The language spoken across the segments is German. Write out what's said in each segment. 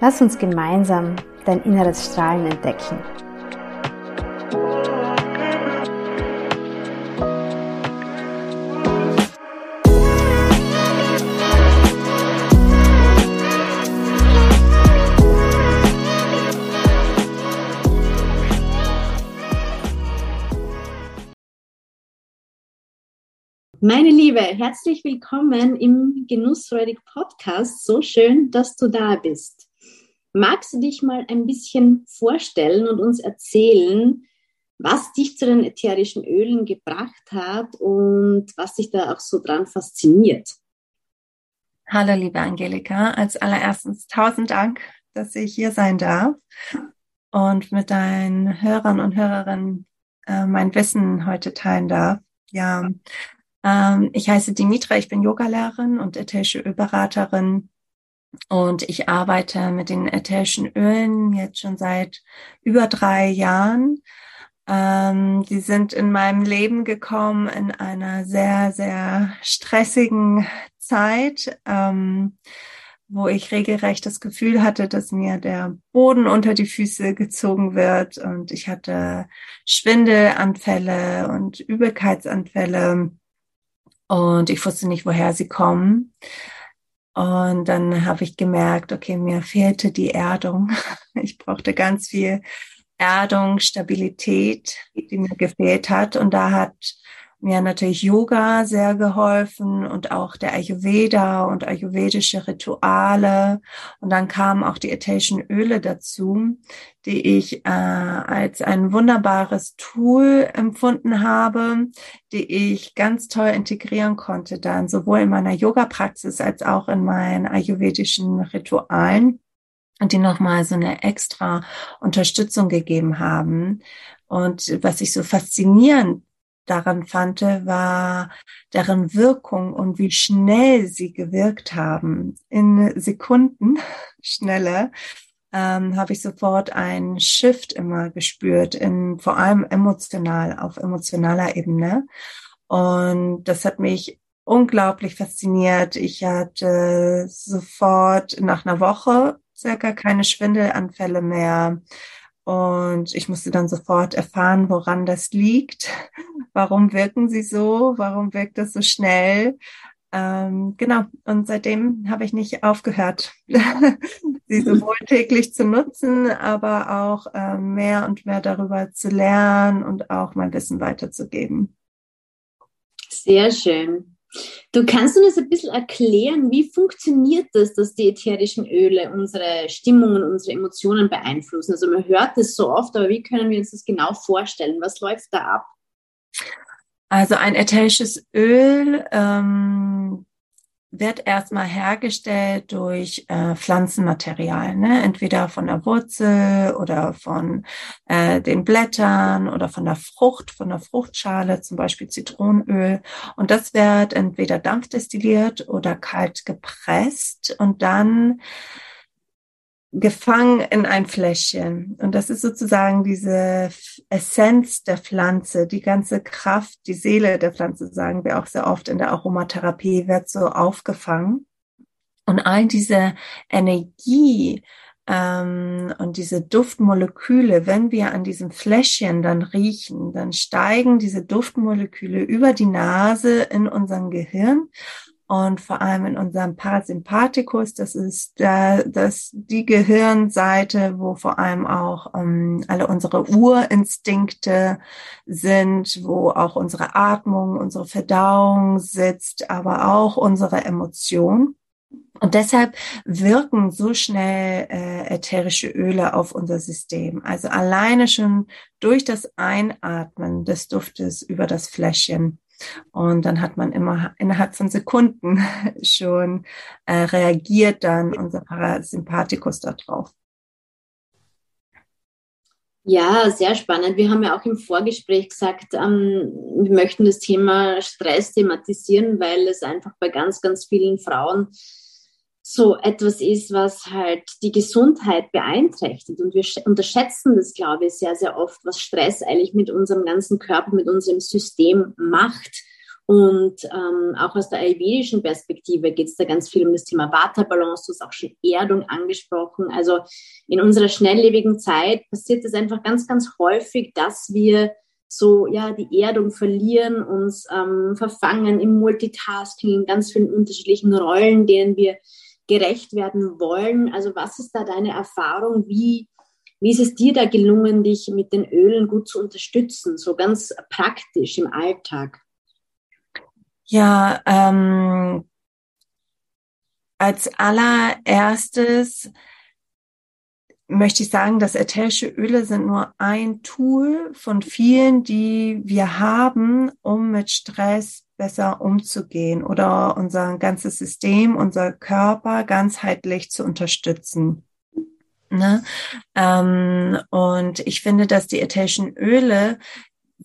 Lass uns gemeinsam dein inneres Strahlen entdecken. Meine Liebe, herzlich willkommen im Genussfreudig Podcast. So schön, dass du da bist. Magst du dich mal ein bisschen vorstellen und uns erzählen, was dich zu den ätherischen Ölen gebracht hat und was dich da auch so dran fasziniert? Hallo, liebe Angelika. Als allererstens tausend Dank, dass ich hier sein darf und mit deinen Hörern und Hörerinnen äh, mein Wissen heute teilen darf. Ja, ähm, ich heiße Dimitra, ich bin Yogalehrerin und ätherische Ölberaterin und ich arbeite mit den ätherischen Ölen jetzt schon seit über drei Jahren. Ähm, die sind in meinem Leben gekommen in einer sehr, sehr stressigen Zeit, ähm, wo ich regelrecht das Gefühl hatte, dass mir der Boden unter die Füße gezogen wird und ich hatte Schwindelanfälle und Übelkeitsanfälle und ich wusste nicht, woher sie kommen. Und dann habe ich gemerkt, okay, mir fehlte die Erdung. Ich brauchte ganz viel Erdung, Stabilität, die mir gefehlt hat. Und da hat mir natürlich Yoga sehr geholfen und auch der Ayurveda und ayurvedische Rituale. Und dann kamen auch die ätherischen Öle dazu, die ich äh, als ein wunderbares Tool empfunden habe, die ich ganz toll integrieren konnte dann sowohl in meiner Yoga-Praxis als auch in meinen ayurvedischen Ritualen und die nochmal so eine extra Unterstützung gegeben haben. Und was ich so faszinierend daran fand, war deren Wirkung und wie schnell sie gewirkt haben. In Sekunden schneller ähm, habe ich sofort einen Shift immer gespürt, in, vor allem emotional, auf emotionaler Ebene. Und das hat mich unglaublich fasziniert. Ich hatte sofort nach einer Woche circa keine Schwindelanfälle mehr. Und ich musste dann sofort erfahren, woran das liegt. Warum wirken sie so? Warum wirkt das so schnell? Ähm, genau. Und seitdem habe ich nicht aufgehört, sie sowohl täglich zu nutzen, aber auch äh, mehr und mehr darüber zu lernen und auch mein Wissen weiterzugeben. Sehr schön. Du kannst uns ein bisschen erklären, wie funktioniert das, dass die ätherischen Öle unsere Stimmungen, unsere Emotionen beeinflussen? Also man hört das so oft, aber wie können wir uns das genau vorstellen? Was läuft da ab? Also ein ätherisches Öl ähm, wird erstmal hergestellt durch äh, Pflanzenmaterial, ne? entweder von der Wurzel oder von äh, den Blättern oder von der Frucht, von der Fruchtschale, zum Beispiel Zitronenöl. Und das wird entweder dampfdestilliert oder kalt gepresst und dann gefangen in ein Fläschchen. Und das ist sozusagen diese Essenz der Pflanze, die ganze Kraft, die Seele der Pflanze, sagen wir auch sehr oft in der Aromatherapie, wird so aufgefangen. Und all diese Energie ähm, und diese Duftmoleküle, wenn wir an diesem Fläschchen dann riechen, dann steigen diese Duftmoleküle über die Nase in unserem Gehirn und vor allem in unserem Parasympathikus, das ist der, das, die Gehirnseite, wo vor allem auch ähm, alle unsere Urinstinkte sind, wo auch unsere Atmung, unsere Verdauung sitzt, aber auch unsere Emotion. Und deshalb wirken so schnell äh, ätherische Öle auf unser System. Also alleine schon durch das Einatmen des Duftes über das Fläschchen und dann hat man immer innerhalb von Sekunden schon äh, reagiert dann unser Parasympathikus darauf. Ja, sehr spannend. Wir haben ja auch im Vorgespräch gesagt, ähm, wir möchten das Thema Stress thematisieren, weil es einfach bei ganz, ganz vielen Frauen so etwas ist, was halt die Gesundheit beeinträchtigt. Und wir unterschätzen das, glaube ich, sehr, sehr oft, was Stress eigentlich mit unserem ganzen Körper, mit unserem System macht. Und ähm, auch aus der ayurvedischen Perspektive geht es da ganz viel um das Thema Vata-Balance. Du hast auch schon Erdung angesprochen. Also in unserer schnelllebigen Zeit passiert es einfach ganz, ganz häufig, dass wir so ja die Erdung verlieren, uns ähm, verfangen im Multitasking, in ganz vielen unterschiedlichen Rollen, denen wir gerecht werden wollen. Also was ist da deine Erfahrung? Wie, wie ist es dir da gelungen, dich mit den Ölen gut zu unterstützen, so ganz praktisch im Alltag? Ja, ähm, als allererstes möchte ich sagen, dass ätherische Öle sind nur ein Tool von vielen, die wir haben, um mit Stress besser umzugehen oder unser ganzes System, unser Körper ganzheitlich zu unterstützen. Ne? Ähm, und ich finde, dass die ätherischen Öle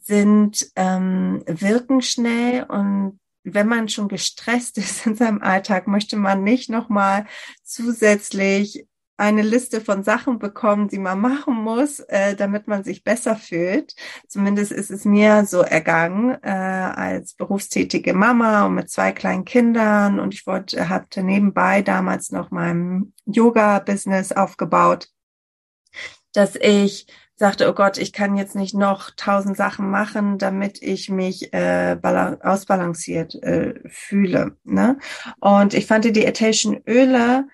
sind, ähm, wirken schnell und wenn man schon gestresst ist in seinem Alltag, möchte man nicht nochmal zusätzlich eine Liste von Sachen bekommen, die man machen muss, äh, damit man sich besser fühlt. Zumindest ist es mir so ergangen äh, als berufstätige Mama und mit zwei kleinen Kindern und ich wollte, hatte nebenbei damals noch mein Yoga-Business aufgebaut, dass ich sagte, oh Gott, ich kann jetzt nicht noch tausend Sachen machen, damit ich mich äh, ausbalanciert äh, fühle. Ne? Und ich fand die ätherischen Öle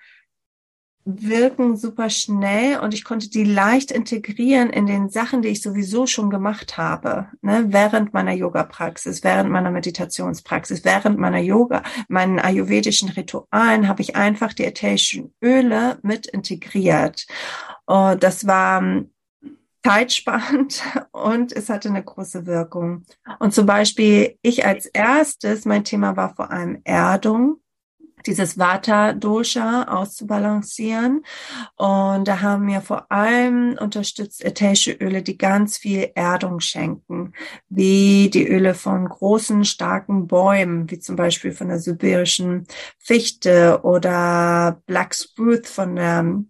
wirken super schnell und ich konnte die leicht integrieren in den Sachen, die ich sowieso schon gemacht habe, ne? während meiner Yoga-Praxis, während meiner Meditationspraxis, während meiner Yoga, meinen ayurvedischen Ritualen habe ich einfach die ätherischen Öle mit integriert. Und das war ähm, zeitsparend und es hatte eine große Wirkung. Und zum Beispiel ich als erstes, mein Thema war vor allem Erdung dieses Vata-Dosha auszubalancieren. Und da haben wir vor allem unterstützt ätherische Öle, die ganz viel Erdung schenken, wie die Öle von großen, starken Bäumen, wie zum Beispiel von der sibirischen Fichte oder Black Spruce von der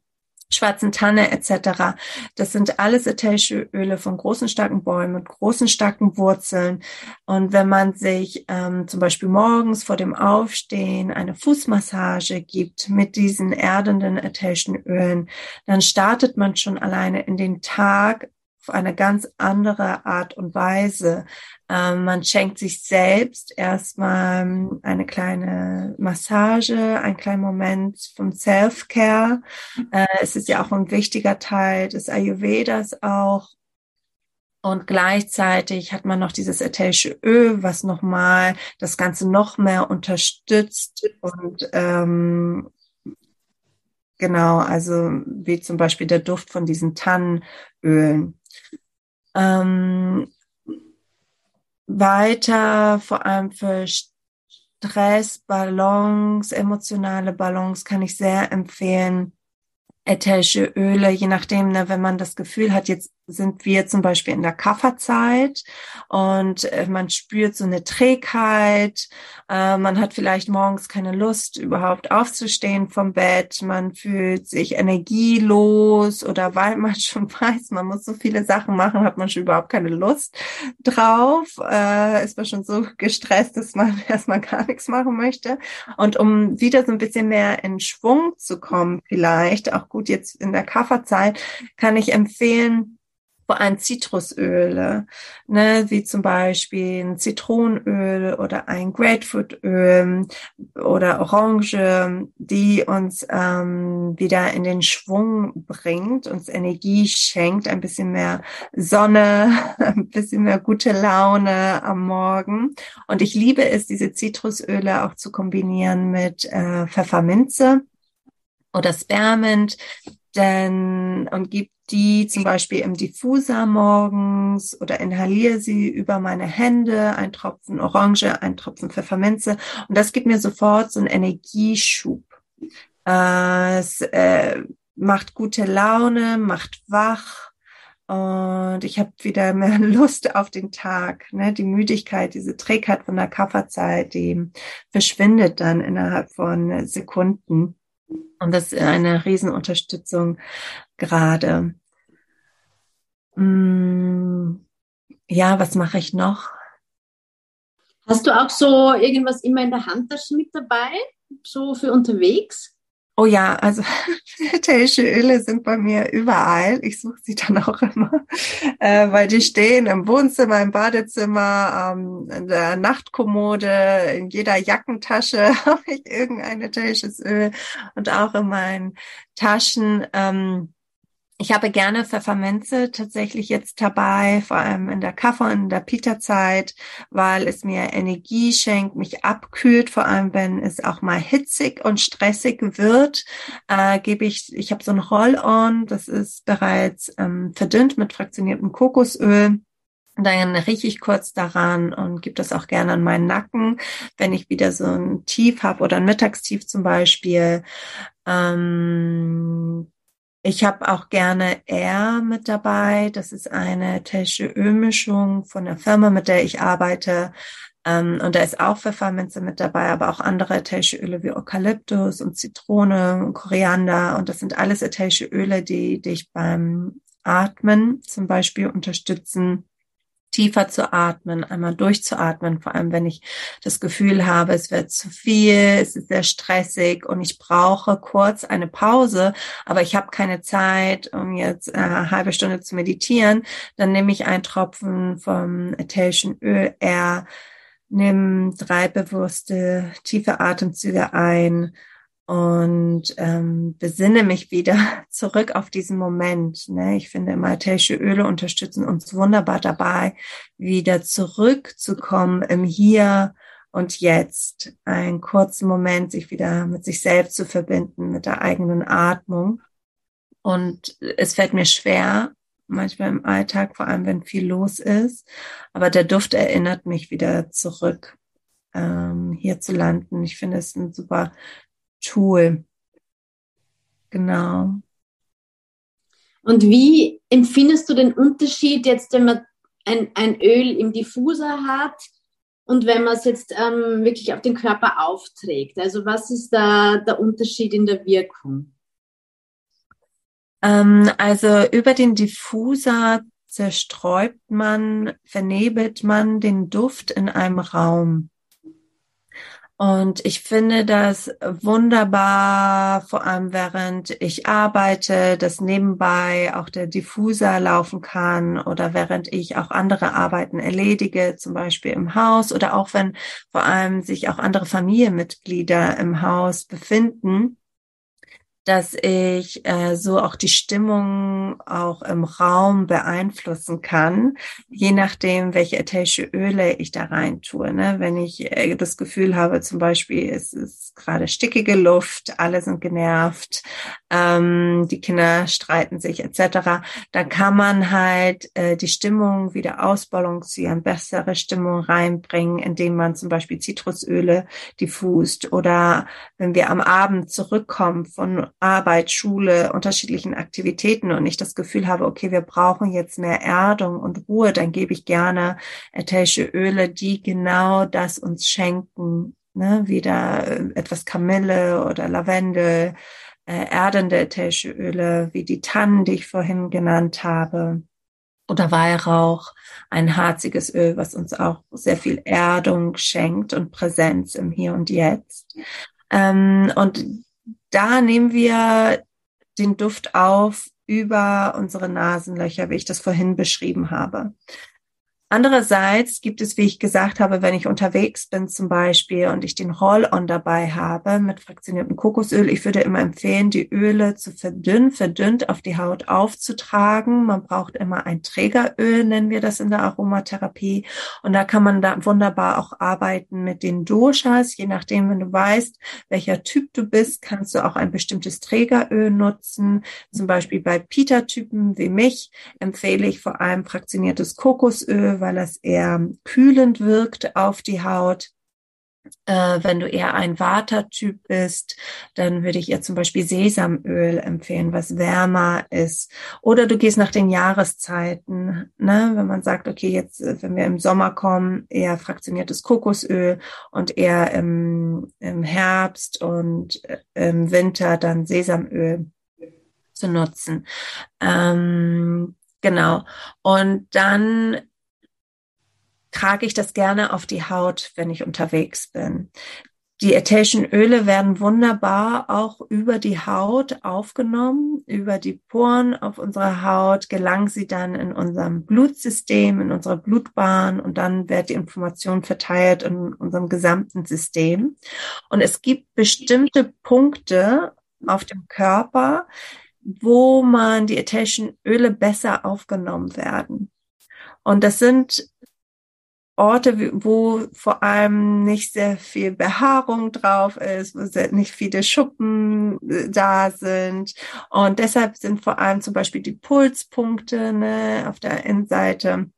schwarzen Tanne etc. Das sind alles ätherische Öle von großen, starken Bäumen mit großen, starken Wurzeln. Und wenn man sich ähm, zum Beispiel morgens vor dem Aufstehen eine Fußmassage gibt mit diesen erdenden ätherischen Ölen, dann startet man schon alleine in den Tag auf eine ganz andere Art und Weise. Ähm, man schenkt sich selbst erstmal eine kleine Massage, einen kleinen Moment vom Self-Care. Äh, es ist ja auch ein wichtiger Teil des Ayurvedas auch. Und gleichzeitig hat man noch dieses ätherische Öl, was nochmal das Ganze noch mehr unterstützt und ähm, genau, also wie zum Beispiel der Duft von diesen Tannenölen. Ähm, weiter, vor allem für Stress, Balance, emotionale Balance kann ich sehr empfehlen. Ätherische Öle, je nachdem, ne, wenn man das Gefühl hat, jetzt sind wir zum Beispiel in der Kafferzeit und äh, man spürt so eine Trägheit, äh, man hat vielleicht morgens keine Lust, überhaupt aufzustehen vom Bett, man fühlt sich energielos oder weil man schon weiß, man muss so viele Sachen machen, hat man schon überhaupt keine Lust drauf, äh, ist man schon so gestresst, dass man erstmal gar nichts machen möchte. Und um wieder so ein bisschen mehr in Schwung zu kommen, vielleicht, auch gut jetzt in der Kafferzeit, kann ich empfehlen, vor allem Zitrusöle, ne, wie zum Beispiel ein Zitronenöl oder ein Grapefruitöl oder Orange, die uns ähm, wieder in den Schwung bringt, uns Energie schenkt, ein bisschen mehr Sonne, ein bisschen mehr gute Laune am Morgen. Und ich liebe es, diese Zitrusöle auch zu kombinieren mit äh, Pfefferminze oder Spearmint, denn und gibt die zum Beispiel im Diffuser morgens oder inhaliere sie über meine Hände, ein Tropfen Orange, ein Tropfen Pfefferminze und das gibt mir sofort so einen Energieschub. Äh, es äh, macht gute Laune, macht wach und ich habe wieder mehr Lust auf den Tag. Ne? Die Müdigkeit, diese Trägheit von der Kafferzeit, die verschwindet dann innerhalb von Sekunden. Und das ist eine Riesenunterstützung gerade. Mm, ja, was mache ich noch? Hast du auch so irgendwas immer in der Handtasche mit dabei? So für unterwegs? Oh ja, also ätherische Öle sind bei mir überall. Ich suche sie dann auch immer, äh, weil die stehen im Wohnzimmer, im Badezimmer, ähm, in der Nachtkommode, in jeder Jackentasche habe ich irgendein ätherisches Öl und auch in meinen Taschen. Ähm, ich habe gerne Pfefferminze tatsächlich jetzt dabei, vor allem in der Kaffee- und in der Pita-Zeit, weil es mir Energie schenkt, mich abkühlt, vor allem wenn es auch mal hitzig und stressig wird, äh, gebe ich, ich habe so ein Roll-On, das ist bereits ähm, verdünnt mit fraktioniertem Kokosöl. Dann rieche ich kurz daran und gebe das auch gerne an meinen Nacken, wenn ich wieder so ein Tief habe oder ein Mittagstief zum Beispiel. Ähm, ich habe auch gerne Air mit dabei. Das ist eine Tesche Ölmischung von der Firma, mit der ich arbeite. Ähm, und da ist auch Pfefferminze mit dabei, aber auch andere ätherische Öle wie Eukalyptus und Zitrone und Koriander. Und das sind alles ätherische Öle, die dich beim Atmen zum Beispiel unterstützen tiefer zu atmen, einmal durchzuatmen, vor allem wenn ich das Gefühl habe, es wird zu viel, es ist sehr stressig und ich brauche kurz eine Pause, aber ich habe keine Zeit, um jetzt äh, eine halbe Stunde zu meditieren, dann nehme ich einen Tropfen vom ätherischen Öl R, nimm drei bewusste tiefe Atemzüge ein und ähm, besinne mich wieder zurück auf diesen Moment. Ne? Ich finde, maltäische Öle unterstützen uns wunderbar dabei, wieder zurückzukommen im Hier und Jetzt. Einen kurzen Moment, sich wieder mit sich selbst zu verbinden, mit der eigenen Atmung. Und es fällt mir schwer, manchmal im Alltag, vor allem wenn viel los ist. Aber der Duft erinnert mich wieder zurück, ähm, hier zu landen. Ich finde es ein super Tool. Genau. Und wie empfindest du den Unterschied jetzt, wenn man ein, ein Öl im Diffuser hat und wenn man es jetzt ähm, wirklich auf den Körper aufträgt? Also was ist da der Unterschied in der Wirkung? Ähm, also über den Diffuser zerstreut man, vernebelt man den Duft in einem Raum. Und ich finde das wunderbar, vor allem während ich arbeite, dass nebenbei auch der Diffuser laufen kann oder während ich auch andere Arbeiten erledige, zum Beispiel im Haus oder auch wenn vor allem sich auch andere Familienmitglieder im Haus befinden dass ich äh, so auch die Stimmung auch im Raum beeinflussen kann, je nachdem, welche ätherische Öle ich da rein tue. Ne? Wenn ich äh, das Gefühl habe, zum Beispiel, es ist gerade stickige Luft, alle sind genervt, ähm, die Kinder streiten sich etc., dann kann man halt äh, die Stimmung wieder ausbalancieren, bessere Stimmung reinbringen, indem man zum Beispiel Zitrusöle diffust oder wenn wir am Abend zurückkommen von Arbeit, Schule, unterschiedlichen Aktivitäten und ich das Gefühl habe, okay, wir brauchen jetzt mehr Erdung und Ruhe, dann gebe ich gerne ätherische Öle, die genau das uns schenken. Ne? Wieder äh, etwas Kamille oder Lavendel, äh, erdende ätherische Öle, wie die Tannen, die ich vorhin genannt habe. Oder Weihrauch, ein harziges Öl, was uns auch sehr viel Erdung schenkt und Präsenz im Hier und Jetzt. Ähm, und da nehmen wir den Duft auf über unsere Nasenlöcher, wie ich das vorhin beschrieben habe. Andererseits gibt es, wie ich gesagt habe, wenn ich unterwegs bin zum Beispiel und ich den Roll-on dabei habe mit fraktioniertem Kokosöl, ich würde immer empfehlen, die Öle zu verdünnen, verdünnt auf die Haut aufzutragen. Man braucht immer ein Trägeröl, nennen wir das in der Aromatherapie. Und da kann man da wunderbar auch arbeiten mit den Doshas. Je nachdem, wenn du weißt, welcher Typ du bist, kannst du auch ein bestimmtes Trägeröl nutzen. Zum Beispiel bei Pita-Typen wie mich empfehle ich vor allem fraktioniertes Kokosöl weil es eher kühlend wirkt auf die Haut. Äh, wenn du eher ein Vata-Typ bist, dann würde ich ihr zum Beispiel Sesamöl empfehlen, was wärmer ist. Oder du gehst nach den Jahreszeiten, ne? wenn man sagt, okay, jetzt, äh, wenn wir im Sommer kommen, eher fraktioniertes Kokosöl und eher im, im Herbst und äh, im Winter dann Sesamöl zu nutzen. Ähm, genau. Und dann trage ich das gerne auf die Haut, wenn ich unterwegs bin. Die ätherischen Öle werden wunderbar auch über die Haut aufgenommen, über die Poren auf unserer Haut gelangen sie dann in unserem Blutsystem, in unsere Blutbahn und dann wird die Information verteilt in unserem gesamten System. Und es gibt bestimmte Punkte auf dem Körper, wo man die ätherischen Öle besser aufgenommen werden. Und das sind Orte, wo vor allem nicht sehr viel Behaarung drauf ist, wo nicht viele Schuppen äh, da sind. Und deshalb sind vor allem zum Beispiel die Pulspunkte ne, auf der Innenseite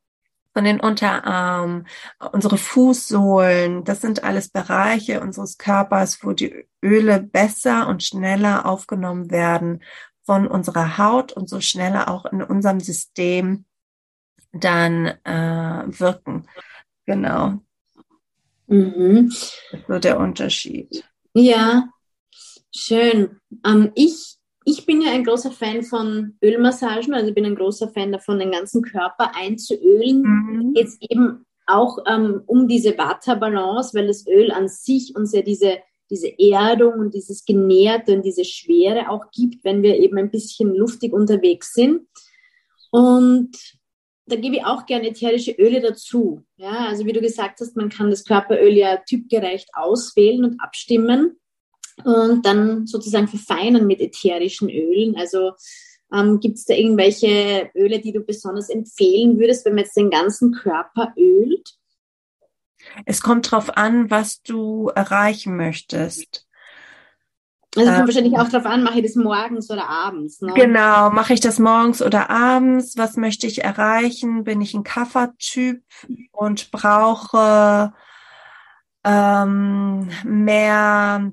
von den Unterarmen, unsere Fußsohlen, das sind alles Bereiche unseres Körpers, wo die Öle besser und schneller aufgenommen werden von unserer Haut und so schneller auch in unserem System dann äh, wirken. Genau. Mhm. So der Unterschied. Ja, schön. Ähm, ich, ich bin ja ein großer Fan von Ölmassagen, also ich bin ein großer Fan davon, den ganzen Körper einzuölen. Mhm. Jetzt eben auch ähm, um diese Vata-Balance, weil das Öl an sich uns ja diese, diese Erdung und dieses Genährte und diese Schwere auch gibt, wenn wir eben ein bisschen luftig unterwegs sind. Und da gebe ich auch gerne ätherische Öle dazu. Ja, also wie du gesagt hast, man kann das Körperöl ja typgerecht auswählen und abstimmen und dann sozusagen verfeinern mit ätherischen Ölen. Also ähm, gibt es da irgendwelche Öle, die du besonders empfehlen würdest, wenn man jetzt den ganzen Körper ölt? Es kommt darauf an, was du erreichen möchtest. Also es kommt ähm, wahrscheinlich auch darauf an, mache ich das morgens oder abends. Ne? Genau, mache ich das morgens oder abends? Was möchte ich erreichen? Bin ich ein Kaffertyp und brauche ähm, mehr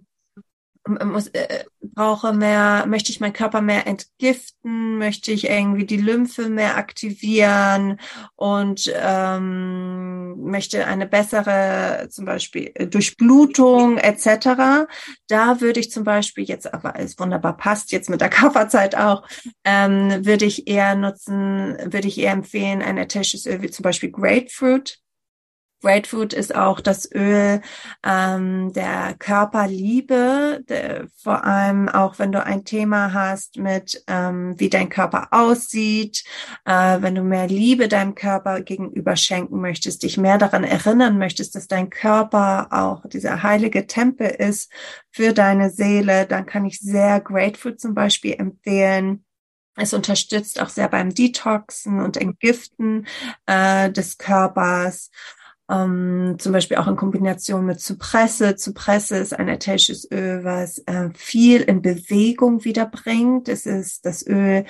muss, äh, brauche mehr, möchte ich meinen Körper mehr entgiften, möchte ich irgendwie die Lymphe mehr aktivieren und ähm, möchte eine bessere zum Beispiel äh, Durchblutung etc. Da würde ich zum Beispiel jetzt, aber es wunderbar passt jetzt mit der Kafferzeit auch, ähm, würde ich eher nutzen, würde ich eher empfehlen, ein ätherisches Öl wie zum Beispiel Grapefruit Grapefruit ist auch das Öl ähm, der Körperliebe, der, vor allem auch wenn du ein Thema hast mit, ähm, wie dein Körper aussieht, äh, wenn du mehr Liebe deinem Körper gegenüber schenken möchtest, dich mehr daran erinnern möchtest, dass dein Körper auch dieser heilige Tempel ist für deine Seele, dann kann ich sehr Grapefruit zum Beispiel empfehlen. Es unterstützt auch sehr beim Detoxen und Entgiften äh, des Körpers ähm, zum Beispiel auch in Kombination mit Zypresse. Zypresse ist ein ätherisches Öl, was äh, viel in Bewegung wiederbringt. Es ist das Öl,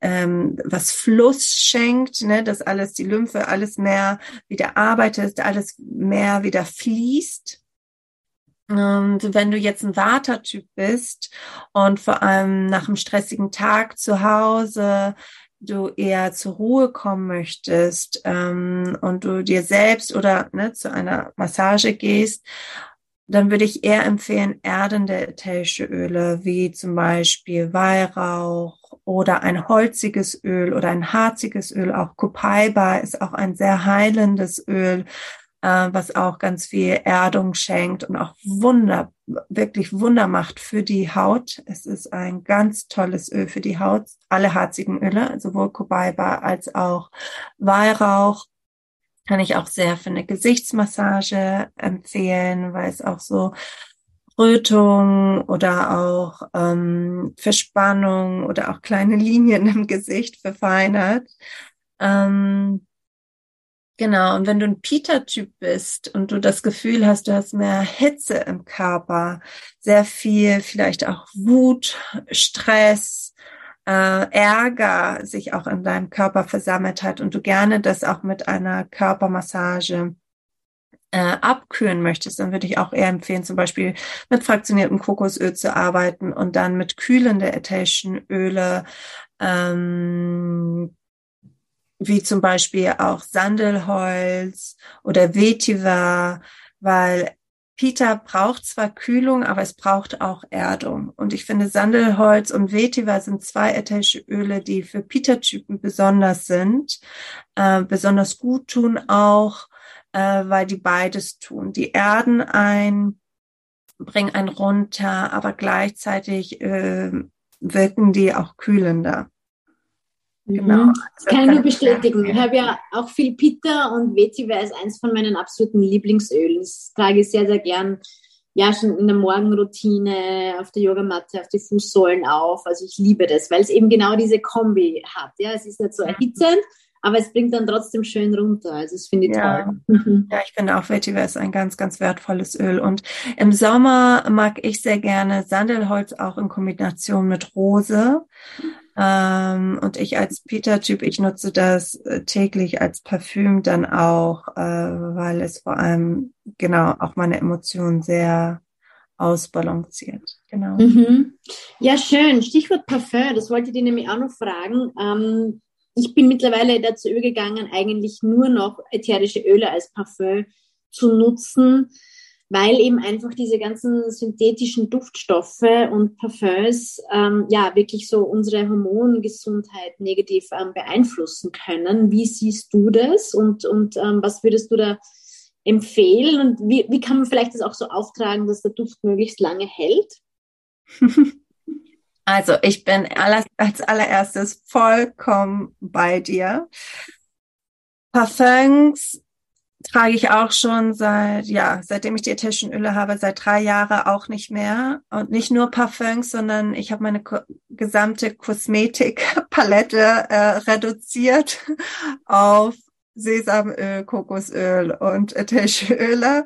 ähm, was Fluss schenkt, ne, dass alles, die Lymphe, alles mehr wieder arbeitet, alles mehr wieder fließt. Und wenn du jetzt ein Vata-Typ bist und vor allem nach einem stressigen Tag zu Hause du eher zur Ruhe kommen möchtest ähm, und du dir selbst oder ne, zu einer Massage gehst, dann würde ich eher empfehlen, erdende ätherische Öle, wie zum Beispiel Weihrauch oder ein holziges Öl oder ein harziges Öl. Auch Copaiba ist auch ein sehr heilendes Öl, äh, was auch ganz viel Erdung schenkt und auch Wunder, wirklich Wunder macht für die Haut. Es ist ein ganz tolles Öl für die Haut. Alle harzigen Öle, sowohl Copaiba als auch Weihrauch, kann ich auch sehr für eine Gesichtsmassage empfehlen, weil es auch so Rötung oder auch ähm, Verspannung oder auch kleine Linien im Gesicht verfeinert. Ähm, genau, und wenn du ein Peter-Typ bist und du das Gefühl hast, du hast mehr Hitze im Körper, sehr viel, vielleicht auch Wut, Stress, äh, Ärger sich auch in deinem Körper versammelt hat und du gerne das auch mit einer Körpermassage äh, abkühlen möchtest, dann würde ich auch eher empfehlen, zum Beispiel mit fraktioniertem Kokosöl zu arbeiten und dann mit kühlende ätherischen Öle, ähm, wie zum Beispiel auch Sandelholz oder Vetiver, weil Pita braucht zwar Kühlung, aber es braucht auch Erdung. Und ich finde, Sandelholz und Vetiver sind zwei ätherische Öle, die für Pita-Typen besonders sind, äh, besonders gut tun auch äh, weil die beides tun. Die erden ein, bringen einen runter, aber gleichzeitig äh, wirken die auch kühlender. Mhm. Genau. Das kann ich nur bestätigen. Ich habe ja auch viel Pitta und Vetiver ist eins von meinen absoluten Lieblingsölen. Das trage ich sehr, sehr gern. Ja, schon in der Morgenroutine, auf der Yogamatte, auf die Fußsohlen auf. Also ich liebe das, weil es eben genau diese Kombi hat. Ja, es ist nicht so erhitzend, aber es bringt dann trotzdem schön runter. Also das finde ich ja. toll. Ja, ich finde auch Vetiver ist ein ganz, ganz wertvolles Öl. Und im Sommer mag ich sehr gerne Sandelholz auch in Kombination mit Rose. Ähm, und ich als Peter-Typ, ich nutze das äh, täglich als Parfüm dann auch, äh, weil es vor allem genau auch meine Emotionen sehr ausbalanciert. Genau. Mhm. Ja, schön. Stichwort Parfüm, das wollte ich dir nämlich auch noch fragen. Ähm, ich bin mittlerweile dazu übergegangen, eigentlich nur noch ätherische Öle als Parfüm zu nutzen, weil eben einfach diese ganzen synthetischen Duftstoffe und Parfums ähm, ja wirklich so unsere Hormongesundheit negativ ähm, beeinflussen können. Wie siehst du das und, und ähm, was würdest du da empfehlen und wie, wie kann man vielleicht das auch so auftragen, dass der Duft möglichst lange hält? Also ich bin als allererstes vollkommen bei dir. Parfums trage ich auch schon seit, ja, seitdem ich die Öle habe, seit drei Jahren auch nicht mehr. Und nicht nur Parfums, sondern ich habe meine ko gesamte Kosmetikpalette äh, reduziert auf Sesamöl, Kokosöl und ätherische Öle,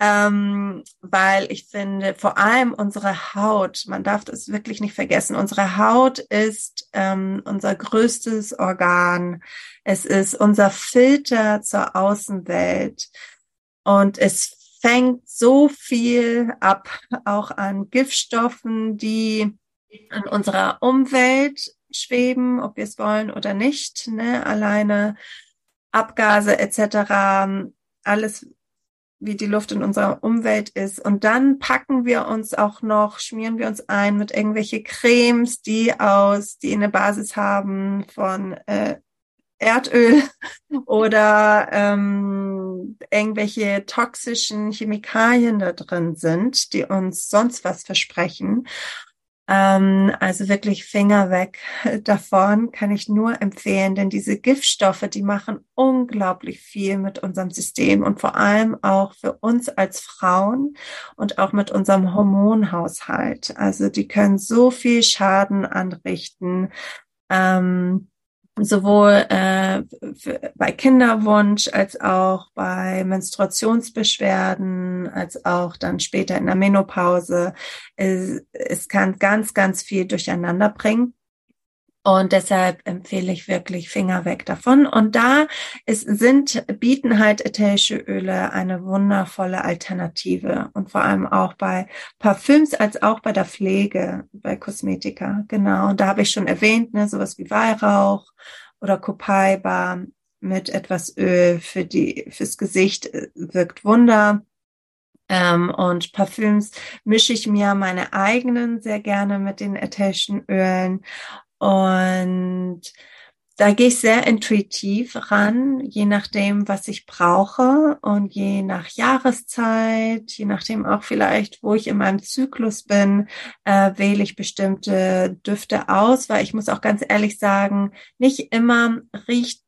ähm, weil ich finde, vor allem unsere Haut, man darf das wirklich nicht vergessen, unsere Haut ist ähm, unser größtes Organ. Es ist unser Filter zur Außenwelt und es fängt so viel ab, auch an Giftstoffen, die in unserer Umwelt schweben, ob wir es wollen oder nicht. Ne? Alleine Abgase etc., alles wie die Luft in unserer Umwelt ist. Und dann packen wir uns auch noch, schmieren wir uns ein mit irgendwelche Cremes, die aus, die eine Basis haben von äh, Erdöl oder ähm, irgendwelche toxischen Chemikalien da drin sind, die uns sonst was versprechen. Ähm, also wirklich Finger weg davon kann ich nur empfehlen, denn diese Giftstoffe, die machen unglaublich viel mit unserem System und vor allem auch für uns als Frauen und auch mit unserem Hormonhaushalt. Also die können so viel Schaden anrichten. Ähm, sowohl äh, für, bei Kinderwunsch als auch bei Menstruationsbeschwerden, als auch dann später in der Menopause. Es, es kann ganz, ganz viel durcheinander bringen. Und deshalb empfehle ich wirklich Finger weg davon. Und da ist, sind, bieten halt ätherische Öle eine wundervolle Alternative. Und vor allem auch bei Parfüms als auch bei der Pflege, bei Kosmetika. Genau. Und da habe ich schon erwähnt, ne, sowas wie Weihrauch oder Copaiba mit etwas Öl für die, fürs Gesicht äh, wirkt Wunder. Ähm, und Parfüms mische ich mir meine eigenen sehr gerne mit den ätherischen Ölen und da gehe ich sehr intuitiv ran, je nachdem, was ich brauche und je nach Jahreszeit, je nachdem auch vielleicht, wo ich in meinem Zyklus bin, äh, wähle ich bestimmte Düfte aus, weil ich muss auch ganz ehrlich sagen, nicht immer riecht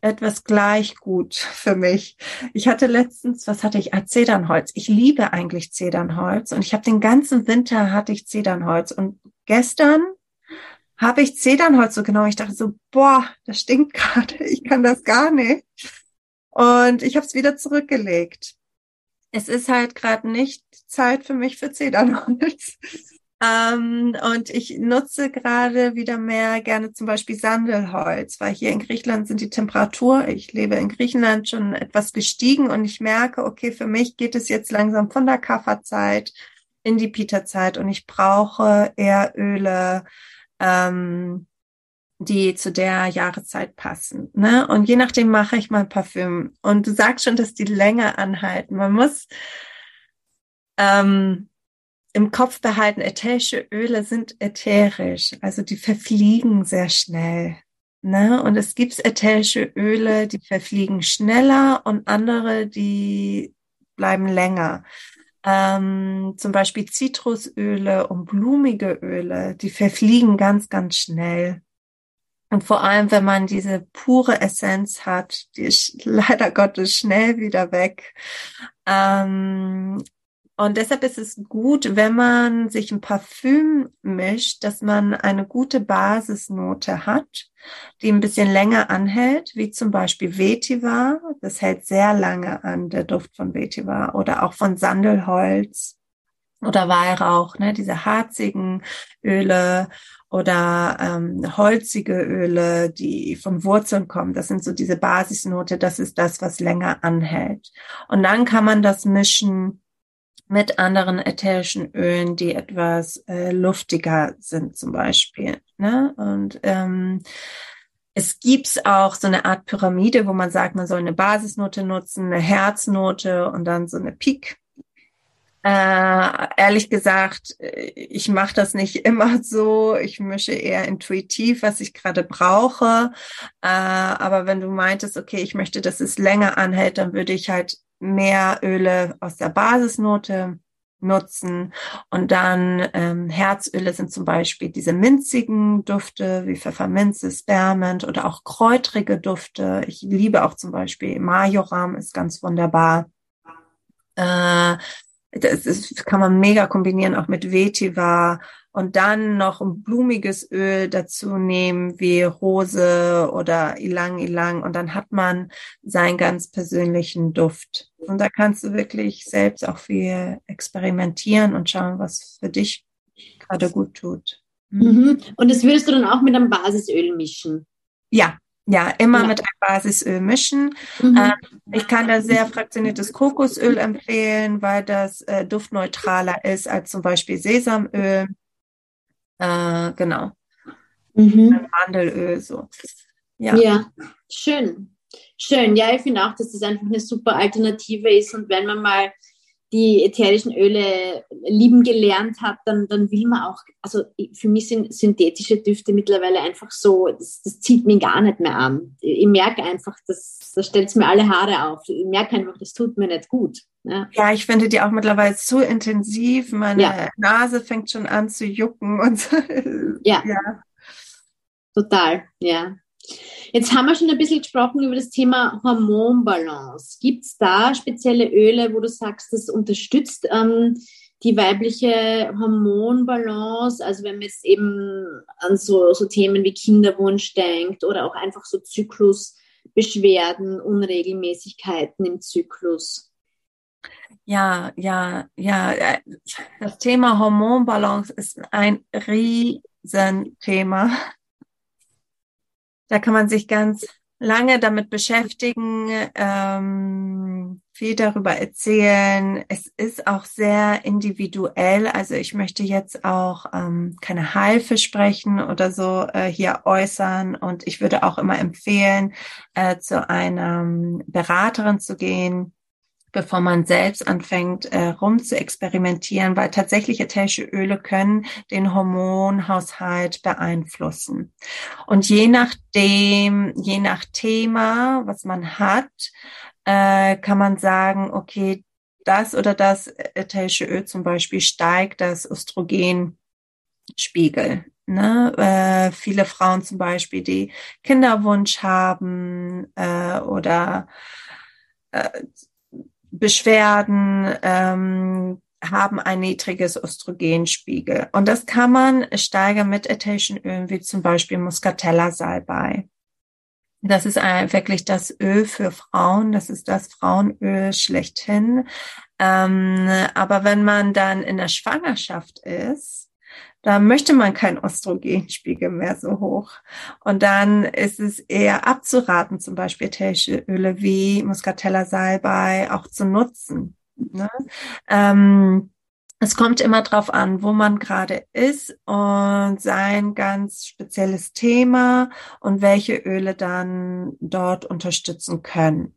etwas gleich gut für mich. Ich hatte letztens, was hatte ich? Ah, Zedernholz. Ich liebe eigentlich Zedernholz und ich habe den ganzen Winter hatte ich Zedernholz und gestern habe ich Zedernholz so genommen. Ich dachte so, boah, das stinkt gerade. Ich kann das gar nicht. Und ich habe es wieder zurückgelegt. Es ist halt gerade nicht Zeit für mich für Zedernholz. Ähm, und ich nutze gerade wieder mehr gerne zum Beispiel Sandelholz, weil hier in Griechenland sind die Temperatur, ich lebe in Griechenland schon etwas gestiegen und ich merke, okay, für mich geht es jetzt langsam von der Kafferzeit in die Pita-Zeit und ich brauche eher Öle, ähm, die zu der Jahreszeit passen. Ne? Und je nachdem mache ich mal Parfüm. Und du sagst schon, dass die länger anhalten. Man muss ähm, im Kopf behalten, ätherische Öle sind ätherisch, also die verfliegen sehr schnell. Ne? Und es gibt ätherische Öle, die verfliegen schneller und andere, die bleiben länger ähm, zum Beispiel Zitrusöle und blumige Öle, die verfliegen ganz, ganz schnell. Und vor allem, wenn man diese pure Essenz hat, die ist leider Gottes schnell wieder weg. Ähm, und deshalb ist es gut, wenn man sich ein Parfüm mischt, dass man eine gute Basisnote hat, die ein bisschen länger anhält, wie zum Beispiel Vetiver. Das hält sehr lange an, der Duft von Vetiver oder auch von Sandelholz oder Weihrauch, ne, diese harzigen Öle oder ähm, holzige Öle, die von Wurzeln kommen. Das sind so diese Basisnote. Das ist das, was länger anhält. Und dann kann man das mischen mit anderen ätherischen Ölen, die etwas äh, luftiger sind zum Beispiel. Ne? Und ähm, es gibt auch so eine Art Pyramide, wo man sagt, man soll eine Basisnote nutzen, eine Herznote und dann so eine Peak. Äh, ehrlich gesagt, äh, ich mache das nicht immer so. Ich mische eher intuitiv, was ich gerade brauche. Äh, aber wenn du meintest, okay, ich möchte, dass es länger anhält, dann würde ich halt mehr Öle aus der Basisnote nutzen. Und dann ähm, Herzöle sind zum Beispiel diese minzigen Dufte wie Pfefferminze, Spearmint oder auch kräutrige Dufte. Ich liebe auch zum Beispiel Majoram, ist ganz wunderbar. Äh, das ist, kann man mega kombinieren, auch mit Vetiver und dann noch ein blumiges Öl dazu nehmen, wie Rose oder Ilang Ilang und dann hat man seinen ganz persönlichen Duft. Und da kannst du wirklich selbst auch viel experimentieren und schauen, was für dich gerade gut tut. Mhm. mhm. Und das würdest du dann auch mit einem Basisöl mischen? Ja, ja, immer ja. mit einem Basisöl mischen. Mhm. Ähm, ich kann da sehr fraktioniertes Kokosöl empfehlen, weil das äh, duftneutraler ist als zum Beispiel Sesamöl. Äh, genau. Mhm. Mandelöl, so. Ja. ja, schön. Schön. Ja, ich finde auch, dass das einfach eine super Alternative ist. Und wenn man mal die ätherischen Öle lieben gelernt hat, dann, dann will man auch, also für mich sind synthetische Düfte mittlerweile einfach so, das, das zieht mich gar nicht mehr an. Ich merke einfach, das, das stellt mir alle Haare auf. Ich merke einfach, das tut mir nicht gut. Ja, ja ich finde die auch mittlerweile zu intensiv. Meine ja. Nase fängt schon an zu jucken und so. ja. ja. Total, ja. Jetzt haben wir schon ein bisschen gesprochen über das Thema Hormonbalance. Gibt es da spezielle Öle, wo du sagst, das unterstützt ähm, die weibliche Hormonbalance? Also wenn man jetzt eben an so, so Themen wie Kinderwunsch denkt oder auch einfach so Zyklusbeschwerden, Unregelmäßigkeiten im Zyklus. Ja, ja, ja. Das Thema Hormonbalance ist ein Riesenthema. Da kann man sich ganz lange damit beschäftigen, ähm, viel darüber erzählen. Es ist auch sehr individuell. Also ich möchte jetzt auch ähm, keine Halfe sprechen oder so äh, hier äußern. Und ich würde auch immer empfehlen, äh, zu einer Beraterin zu gehen, bevor man selbst anfängt, äh, rum zu experimentieren, weil tatsächlich ätherische Öle können den Hormonhaushalt beeinflussen. Und je nachdem, je nach Thema, was man hat, äh, kann man sagen, okay, das oder das ätherische Öl zum Beispiel steigt das Östrogenspiegel. Ne? Äh, viele Frauen zum Beispiel, die Kinderwunsch haben äh, oder äh, Beschwerden, ähm, haben ein niedriges Östrogenspiegel. Und das kann man steigern mit ätherischen Ölen, wie zum Beispiel Muscatella Salbei. Das ist wirklich das Öl für Frauen. Das ist das Frauenöl schlechthin. Ähm, aber wenn man dann in der Schwangerschaft ist, da möchte man keinen Östrogenspiegel mehr so hoch. Und dann ist es eher abzuraten, zum Beispiel ätherische Öle wie Muscatella Salbei auch zu nutzen. Ne? Ähm, es kommt immer drauf an, wo man gerade ist und sein ganz spezielles Thema und welche Öle dann dort unterstützen können.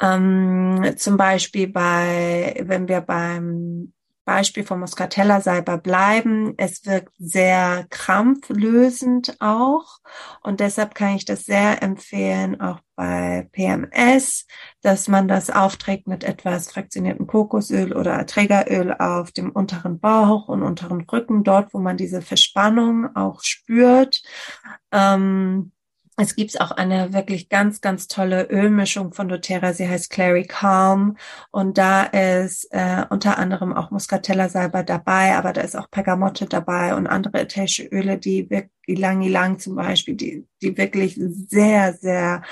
Ähm, zum Beispiel bei, wenn wir beim Beispiel von Muscatella Salber bleiben. Es wirkt sehr krampflösend auch und deshalb kann ich das sehr empfehlen, auch bei PMS, dass man das aufträgt mit etwas fraktioniertem Kokosöl oder Trägeröl auf dem unteren Bauch und unteren Rücken, dort, wo man diese Verspannung auch spürt. Ähm, es gibt auch eine wirklich ganz, ganz tolle Ölmischung von doTERRA. Sie heißt Clary Calm. Und da ist äh, unter anderem auch Muscatella Salber dabei, aber da ist auch Pergamotte dabei und andere ätherische Öle, die wirklich Ylang Ylang zum Beispiel, die, die wirklich sehr, sehr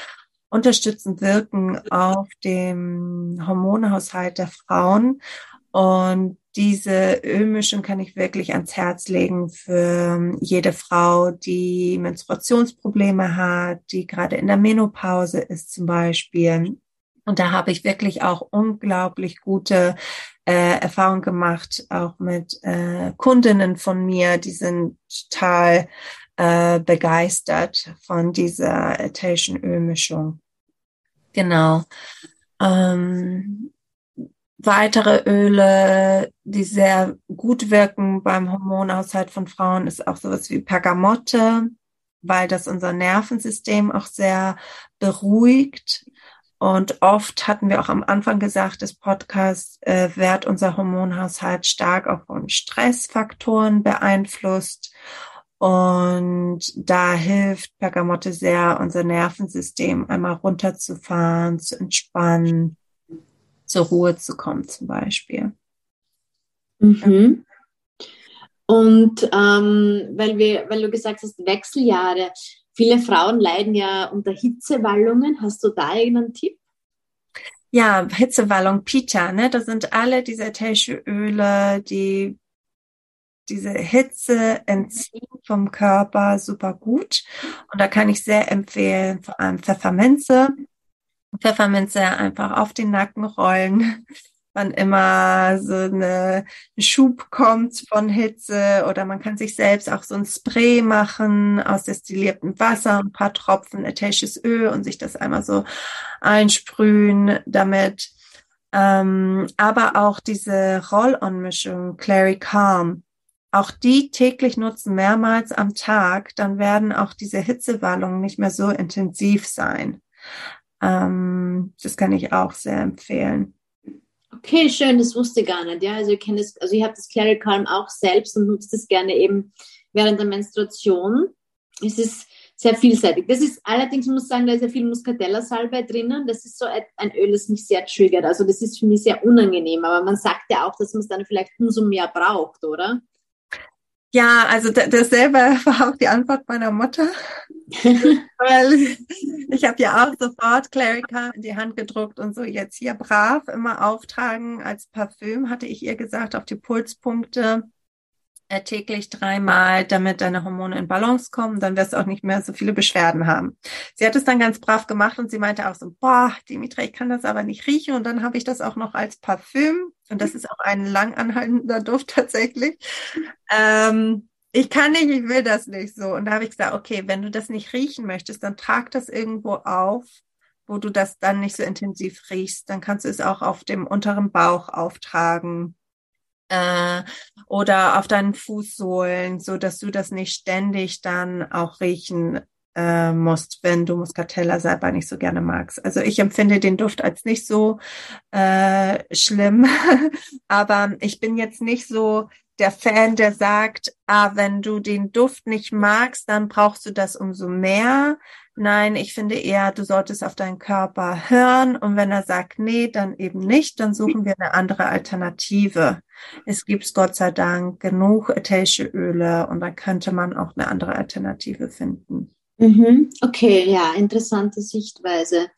unterstützend wirken auf dem Hormonhaushalt der Frauen. Und diese Ölmischung kann ich wirklich ans Herz legen für jede Frau, die Menstruationsprobleme hat, die gerade in der Menopause ist zum Beispiel. Und da habe ich wirklich auch unglaublich gute äh, Erfahrungen gemacht, auch mit äh, Kundinnen von mir, die sind total äh, begeistert von dieser ätherischen Ölmischung. Genau. Ähm, weitere Öle, die sehr gut wirken beim Hormonaushalt von Frauen, ist auch sowas wie Pergamotte, weil das unser Nervensystem auch sehr beruhigt. Und oft hatten wir auch am Anfang gesagt des Podcasts, äh, wird unser Hormonhaushalt stark auch von Stressfaktoren beeinflusst. Und da hilft Pergamotte sehr, unser Nervensystem einmal runterzufahren, zu entspannen zur Ruhe zu kommen zum Beispiel. Mhm. Und ähm, weil, wir, weil du gesagt hast, Wechseljahre, viele Frauen leiden ja unter Hitzewallungen. Hast du da irgendeinen Tipp? Ja, Hitzewallung, Pita, ne? Das sind alle diese ätherische Öle, die diese Hitze entziehen vom Körper super gut. Und da kann ich sehr empfehlen, vor allem Pfefferminze, Pfefferminze einfach auf den Nacken rollen, wann immer so eine Schub kommt von Hitze oder man kann sich selbst auch so ein Spray machen aus destilliertem Wasser, ein paar Tropfen ätherisches Öl und sich das einmal so einsprühen damit. Ähm, aber auch diese Roll-on-Mischung Clary Calm, auch die täglich nutzen, mehrmals am Tag, dann werden auch diese Hitzewallungen nicht mehr so intensiv sein. Ähm, das kann ich auch sehr empfehlen. Okay, schön, das wusste ich gar nicht. Ja, also ich kenne das, also ich habe das Clary Calm auch selbst und nutze das gerne eben während der Menstruation. Es ist sehr vielseitig. Das ist allerdings, muss ich sagen, da ist ja viel Muscatella-Salbei drinnen. Das ist so ein Öl, das mich sehr triggert. Also das ist für mich sehr unangenehm. Aber man sagt ja auch, dass man es dann vielleicht umso mehr braucht, oder? Ja, also dasselbe war auch die Antwort meiner Mutter. Weil ich habe ja auch sofort Clarica in die Hand gedruckt und so jetzt hier brav immer auftragen als Parfüm, hatte ich ihr gesagt, auf die Pulspunkte täglich dreimal, damit deine Hormone in Balance kommen, dann wirst du auch nicht mehr so viele Beschwerden haben. Sie hat es dann ganz brav gemacht und sie meinte auch so, boah, Dimitri, ich kann das aber nicht riechen und dann habe ich das auch noch als Parfüm und das ist auch ein langanhaltender Duft tatsächlich. Ähm, ich kann nicht, ich will das nicht so. Und da habe ich gesagt, okay, wenn du das nicht riechen möchtest, dann trag das irgendwo auf, wo du das dann nicht so intensiv riechst. Dann kannst du es auch auf dem unteren Bauch auftragen äh, oder auf deinen Fußsohlen, so dass du das nicht ständig dann auch riechen äh, musst, wenn du Muscatella selber nicht so gerne magst. Also ich empfinde den Duft als nicht so äh, schlimm, aber ich bin jetzt nicht so der Fan, der sagt, ah, wenn du den Duft nicht magst, dann brauchst du das umso mehr. Nein, ich finde eher, du solltest auf deinen Körper hören und wenn er sagt, nee, dann eben nicht, dann suchen wir eine andere Alternative. Es gibt Gott sei Dank genug ätherische Öle und da könnte man auch eine andere Alternative finden. Mhm. Okay, ja, interessante Sichtweise.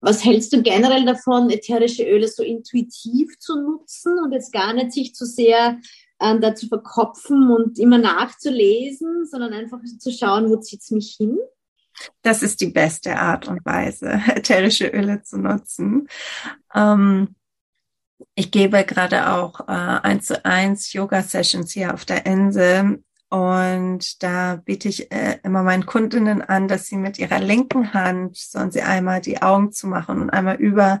Was hältst du generell davon, ätherische Öle so intuitiv zu nutzen und jetzt gar nicht sich zu sehr äh, dazu verkopfen und immer nachzulesen, sondern einfach zu schauen, wo zieht es mich hin? Das ist die beste Art und Weise, ätherische Öle zu nutzen. Ähm, ich gebe gerade auch äh, eins zu eins Yoga-Sessions hier auf der Insel und da biete ich äh, immer meinen Kundinnen an, dass sie mit ihrer linken Hand sollen sie einmal die Augen zu machen und einmal über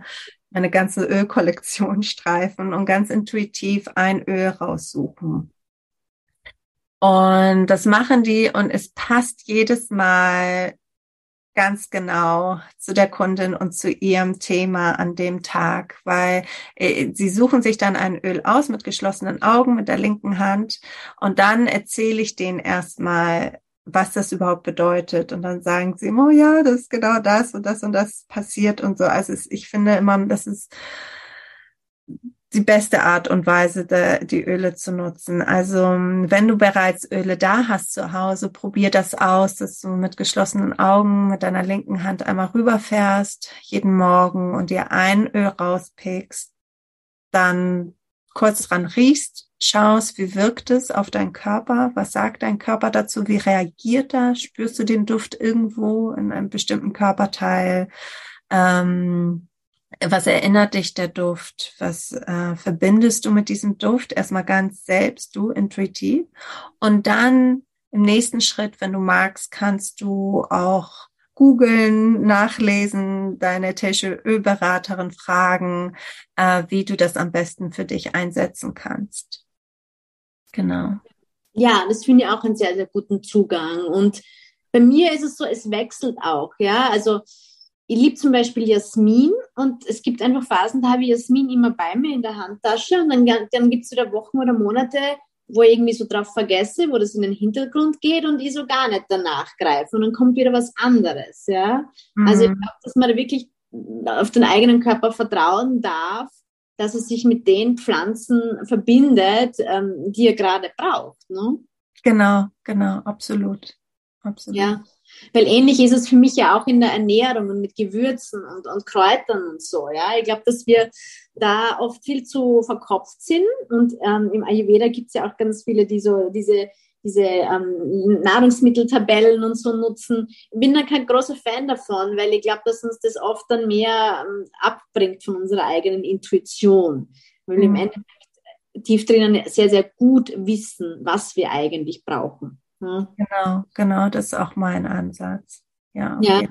eine ganze Ölkollektion streifen und ganz intuitiv ein Öl raussuchen. Und das machen die und es passt jedes Mal ganz genau zu der Kundin und zu ihrem Thema an dem Tag, weil äh, sie suchen sich dann ein Öl aus mit geschlossenen Augen, mit der linken Hand und dann erzähle ich denen erstmal, was das überhaupt bedeutet und dann sagen sie, oh ja, das ist genau das und das und das passiert und so. Also ich finde immer, das ist die beste Art und Weise, de, die Öle zu nutzen. Also wenn du bereits Öle da hast zu Hause, probier das aus, dass du mit geschlossenen Augen mit deiner linken Hand einmal rüberfährst, jeden Morgen und dir ein Öl rauspickst, dann kurz dran riechst, schaust, wie wirkt es auf deinen Körper, was sagt dein Körper dazu, wie reagiert er, spürst du den Duft irgendwo in einem bestimmten Körperteil, ähm, was erinnert dich der Duft? Was äh, verbindest du mit diesem Duft? Erstmal ganz selbst, du intuitiv. Und dann im nächsten Schritt, wenn du magst, kannst du auch googeln, nachlesen, deine Tesche Ölberaterin fragen, äh, wie du das am besten für dich einsetzen kannst. Genau. Ja, das finde ich auch einen sehr, sehr guten Zugang. Und bei mir ist es so, es wechselt auch, ja. Also ich liebe zum Beispiel Jasmin und es gibt einfach Phasen, da habe ich Jasmin immer bei mir in der Handtasche und dann, dann gibt es wieder Wochen oder Monate, wo ich irgendwie so drauf vergesse, wo das in den Hintergrund geht und ich so gar nicht danach greife und dann kommt wieder was anderes, ja. Mhm. Also ich glaube, dass man da wirklich auf den eigenen Körper vertrauen darf, dass er sich mit den Pflanzen verbindet, ähm, die er gerade braucht, ne? Genau, genau, absolut, absolut. Ja. Weil ähnlich ist es für mich ja auch in der Ernährung und mit Gewürzen und, und Kräutern und so. Ja, ich glaube, dass wir da oft viel zu verkopft sind. Und ähm, im Ayurveda gibt es ja auch ganz viele, die so diese diese ähm, Nahrungsmitteltabellen und so nutzen. Ich bin da kein großer Fan davon, weil ich glaube, dass uns das oft dann mehr ähm, abbringt von unserer eigenen Intuition. Weil mhm. im Endeffekt tief drinnen sehr, sehr gut wissen, was wir eigentlich brauchen. Ja. Genau, genau, das ist auch mein Ansatz. Ja, ja.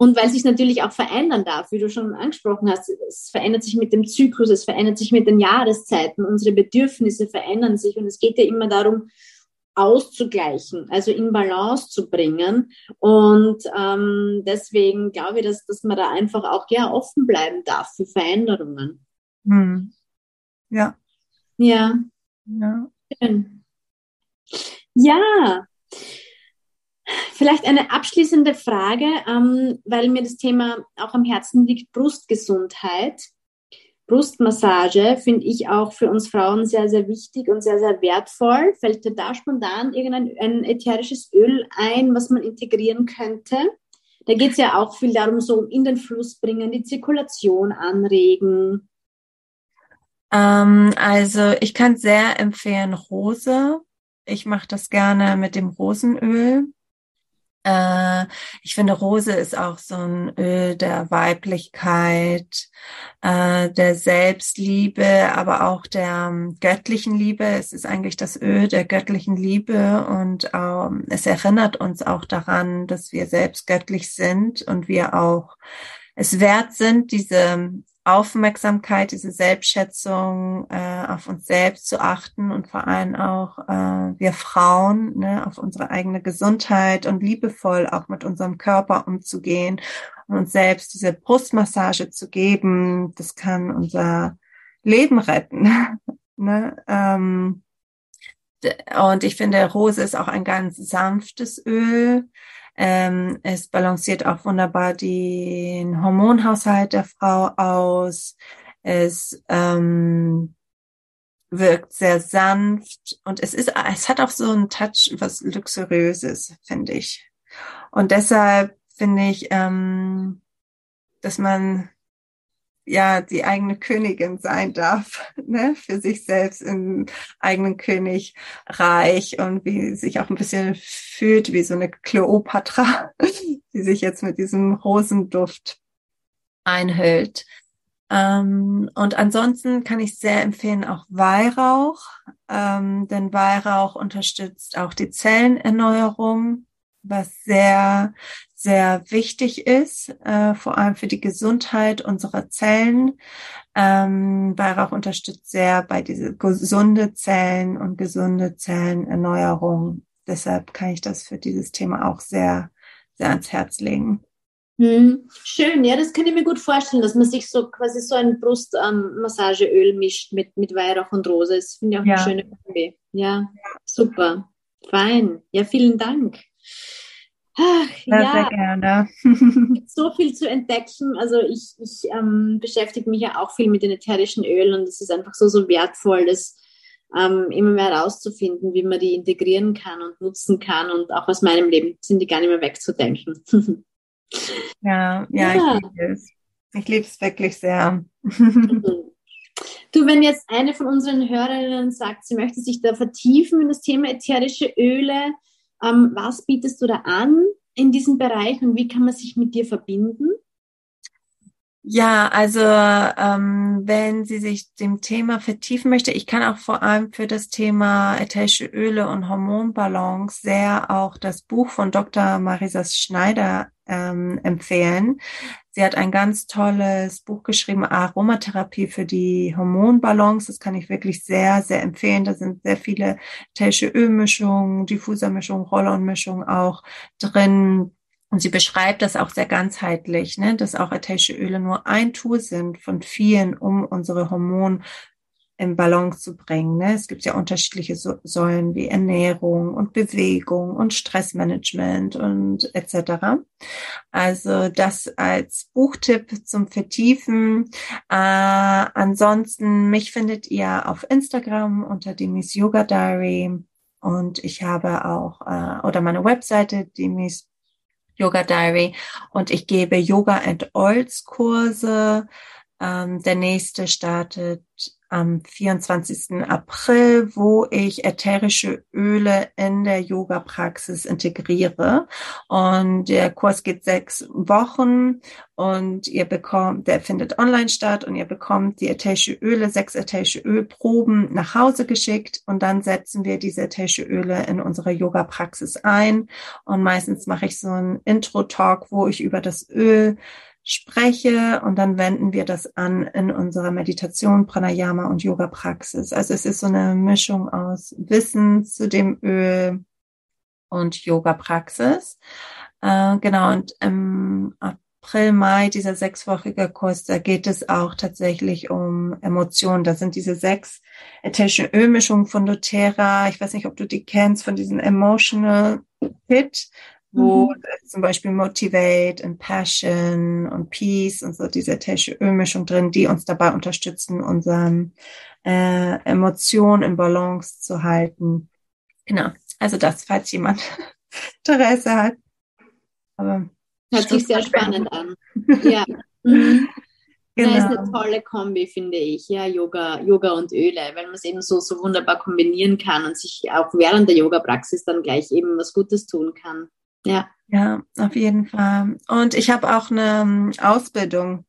Und weil sich natürlich auch verändern darf, wie du schon angesprochen hast, es verändert sich mit dem Zyklus, es verändert sich mit den Jahreszeiten, unsere Bedürfnisse verändern sich und es geht ja immer darum, auszugleichen, also in Balance zu bringen. Und ähm, deswegen glaube ich, dass, dass man da einfach auch ja offen bleiben darf für Veränderungen. Hm. Ja. Ja. Ja. Schön. Ja, vielleicht eine abschließende Frage, ähm, weil mir das Thema auch am Herzen liegt, Brustgesundheit. Brustmassage finde ich auch für uns Frauen sehr, sehr wichtig und sehr, sehr wertvoll. Fällt dir da spontan irgendein ein ätherisches Öl ein, was man integrieren könnte? Da geht es ja auch viel darum, so in den Fluss bringen, die Zirkulation anregen. Ähm, also ich kann sehr empfehlen Rose ich mache das gerne mit dem Rosenöl. Äh, ich finde, Rose ist auch so ein Öl der Weiblichkeit, äh, der Selbstliebe, aber auch der ähm, göttlichen Liebe. Es ist eigentlich das Öl der göttlichen Liebe und ähm, es erinnert uns auch daran, dass wir selbst göttlich sind und wir auch es wert sind, diese Aufmerksamkeit, diese Selbstschätzung äh, auf uns selbst zu achten und vor allem auch äh, wir Frauen ne, auf unsere eigene Gesundheit und liebevoll auch mit unserem Körper umzugehen und uns selbst diese Brustmassage zu geben, das kann unser Leben retten. ne? ähm, und ich finde, Rose ist auch ein ganz sanftes Öl. Ähm, es balanciert auch wunderbar den Hormonhaushalt der Frau aus. Es ähm, wirkt sehr sanft und es ist, es hat auch so einen Touch, was luxuriöses, finde ich. Und deshalb finde ich, ähm, dass man ja die eigene Königin sein darf, ne, für sich selbst im eigenen Königreich und wie sich auch ein bisschen fühlt wie so eine Kleopatra, die sich jetzt mit diesem Rosenduft einhüllt. Ähm, und ansonsten kann ich sehr empfehlen auch Weihrauch, ähm, denn Weihrauch unterstützt auch die Zellenerneuerung, was sehr sehr wichtig ist, äh, vor allem für die Gesundheit unserer Zellen. Ähm, Weihrauch unterstützt sehr bei diese gesunde Zellen und gesunde Zellenerneuerung. Deshalb kann ich das für dieses Thema auch sehr, sehr ans Herz legen. Hm, schön, ja, das kann ich mir gut vorstellen, dass man sich so quasi so ein Brustmassageöl ähm, mischt mit, mit Weihrauch und Rose. Das finde ich auch ja. eine schöne Kombi. Ja, super. Fein. Ja, vielen Dank. Ach, ja, ja, sehr gerne. so viel zu entdecken. Also ich, ich ähm, beschäftige mich ja auch viel mit den ätherischen Ölen und es ist einfach so, so wertvoll, das ähm, immer mehr herauszufinden, wie man die integrieren kann und nutzen kann und auch aus meinem Leben sind die gar nicht mehr wegzudenken. ja, ja, ja, ich liebe es. Ich liebe es wirklich sehr. Du, wenn jetzt eine von unseren Hörerinnen sagt, sie möchte sich da vertiefen in das Thema ätherische Öle, ähm, was bietest du da an in diesem Bereich und wie kann man sich mit dir verbinden? Ja, also ähm, wenn sie sich dem Thema vertiefen möchte, ich kann auch vor allem für das Thema ätherische Öle und Hormonbalance sehr auch das Buch von Dr. Marisa Schneider ähm, empfehlen. Sie hat ein ganz tolles Buch geschrieben, Aromatherapie für die Hormonbalance. Das kann ich wirklich sehr, sehr empfehlen. Da sind sehr viele ätherische Ölmischungen, Diffusermischungen, Roll-on-Mischungen auch drin. Und sie beschreibt das auch sehr ganzheitlich, ne, dass auch ätherische Öle nur ein Tool sind von vielen, um unsere Hormon in Balance zu bringen. Ne? Es gibt ja unterschiedliche Säulen wie Ernährung und Bewegung und Stressmanagement und etc. Also das als Buchtipp zum Vertiefen. Äh, ansonsten, mich findet ihr auf Instagram unter Demis Yoga Diary und ich habe auch, äh, oder meine Webseite Demis Yoga Diary und ich gebe Yoga and Oils Kurse. Ähm, der nächste startet am 24. April, wo ich ätherische Öle in der Yoga-Praxis integriere. Und der Kurs geht sechs Wochen und ihr bekommt, der findet online statt und ihr bekommt die ätherische Öle, sechs ätherische Ölproben nach Hause geschickt und dann setzen wir diese ätherische Öle in unsere Yoga-Praxis ein. Und meistens mache ich so einen Intro-Talk, wo ich über das Öl spreche und dann wenden wir das an in unserer Meditation, Pranayama und Yoga-Praxis. Also es ist so eine Mischung aus Wissen zu dem Öl und Yoga-Praxis. Äh, genau, und im April, Mai, dieser sechswöchige Kurs, da geht es auch tatsächlich um Emotionen. Da sind diese sechs ätherischen Ölmischungen von doTERRA. Ich weiß nicht, ob du die kennst, von diesem Emotional Pit wo mhm. zum Beispiel Motivate und Passion und Peace und so diese ätherische Ölmischung drin, die uns dabei unterstützen, unsere äh, Emotionen in Balance zu halten. Genau. Also das, falls jemand Interesse hat. Aber Hört sich sehr spannend an. Ja. Mhm. Genau. Das ist eine tolle Kombi, finde ich. Ja, Yoga, Yoga und Öle, weil man es eben so, so wunderbar kombinieren kann und sich auch während der Yoga-Praxis dann gleich eben was Gutes tun kann. Ja. Ja, auf jeden Fall. Und ich habe auch eine ähm, Ausbildung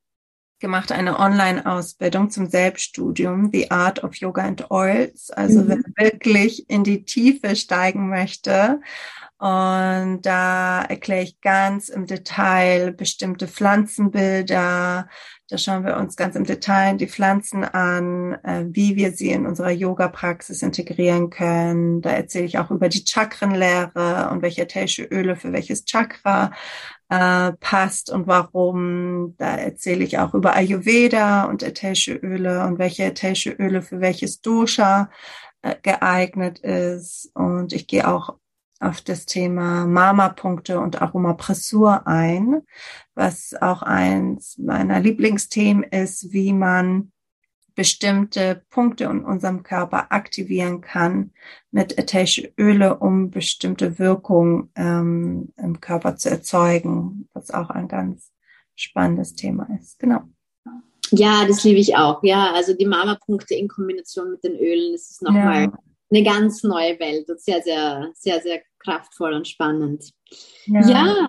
gemacht, eine Online-Ausbildung zum Selbststudium, The Art of Yoga and Oils. Also mhm. wer wirklich in die Tiefe steigen möchte. Und da erkläre ich ganz im Detail bestimmte Pflanzenbilder. Da schauen wir uns ganz im Detail die Pflanzen an, äh, wie wir sie in unserer Yoga-Praxis integrieren können. Da erzähle ich auch über die Chakrenlehre und welche ätherische Öle für welches Chakra äh, passt und warum. Da erzähle ich auch über Ayurveda und ätherische Öle und welche ätherische Öle für welches Dosha äh, geeignet ist. Und ich gehe auch auf das Thema Mama-Punkte und Aromapressur ein, was auch eins meiner Lieblingsthemen ist, wie man bestimmte Punkte in unserem Körper aktivieren kann mit ätherische Öle, um bestimmte Wirkung ähm, im Körper zu erzeugen, was auch ein ganz spannendes Thema ist. Genau. Ja, das liebe ich auch. Ja, also die Mama-Punkte in Kombination mit den Ölen, das ist nochmal ja. eine ganz neue Welt und sehr, sehr, sehr, sehr kraftvoll und spannend. Ja. ja.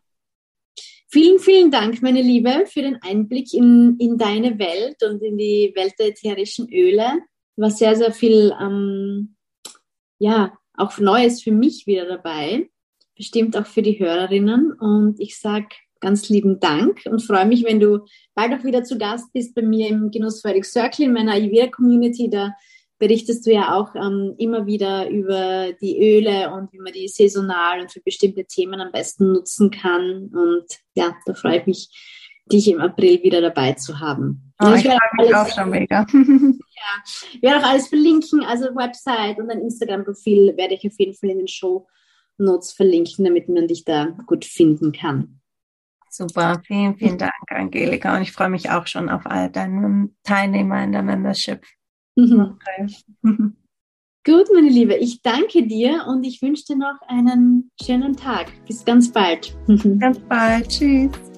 Vielen, vielen Dank, meine Liebe, für den Einblick in, in deine Welt und in die Welt der ätherischen Öle. War sehr, sehr viel, ähm, ja, auch Neues für mich wieder dabei. Bestimmt auch für die Hörerinnen. Und ich sage ganz lieben Dank und freue mich, wenn du bald auch wieder zu Gast bist bei mir im Genussfreudig Circle in meiner Ayurveda Community. Da berichtest du ja auch ähm, immer wieder über die Öle und wie man die saisonal und für bestimmte Themen am besten nutzen kann. Und ja, da freue ich mich, dich im April wieder dabei zu haben. Oh, ich, ich freue mich auch schon mega. ja, ich werde auch alles verlinken, also Website und ein Instagram-Profil werde ich auf jeden Fall in den Show Notes verlinken, damit man dich da gut finden kann. Super, vielen, vielen Dank, Angelika. Und ich freue mich auch schon auf all deine Teilnehmer in der Membership. Mhm. Gut, meine Liebe, ich danke dir und ich wünsche dir noch einen schönen Tag. Bis ganz bald. Ganz bald. Tschüss.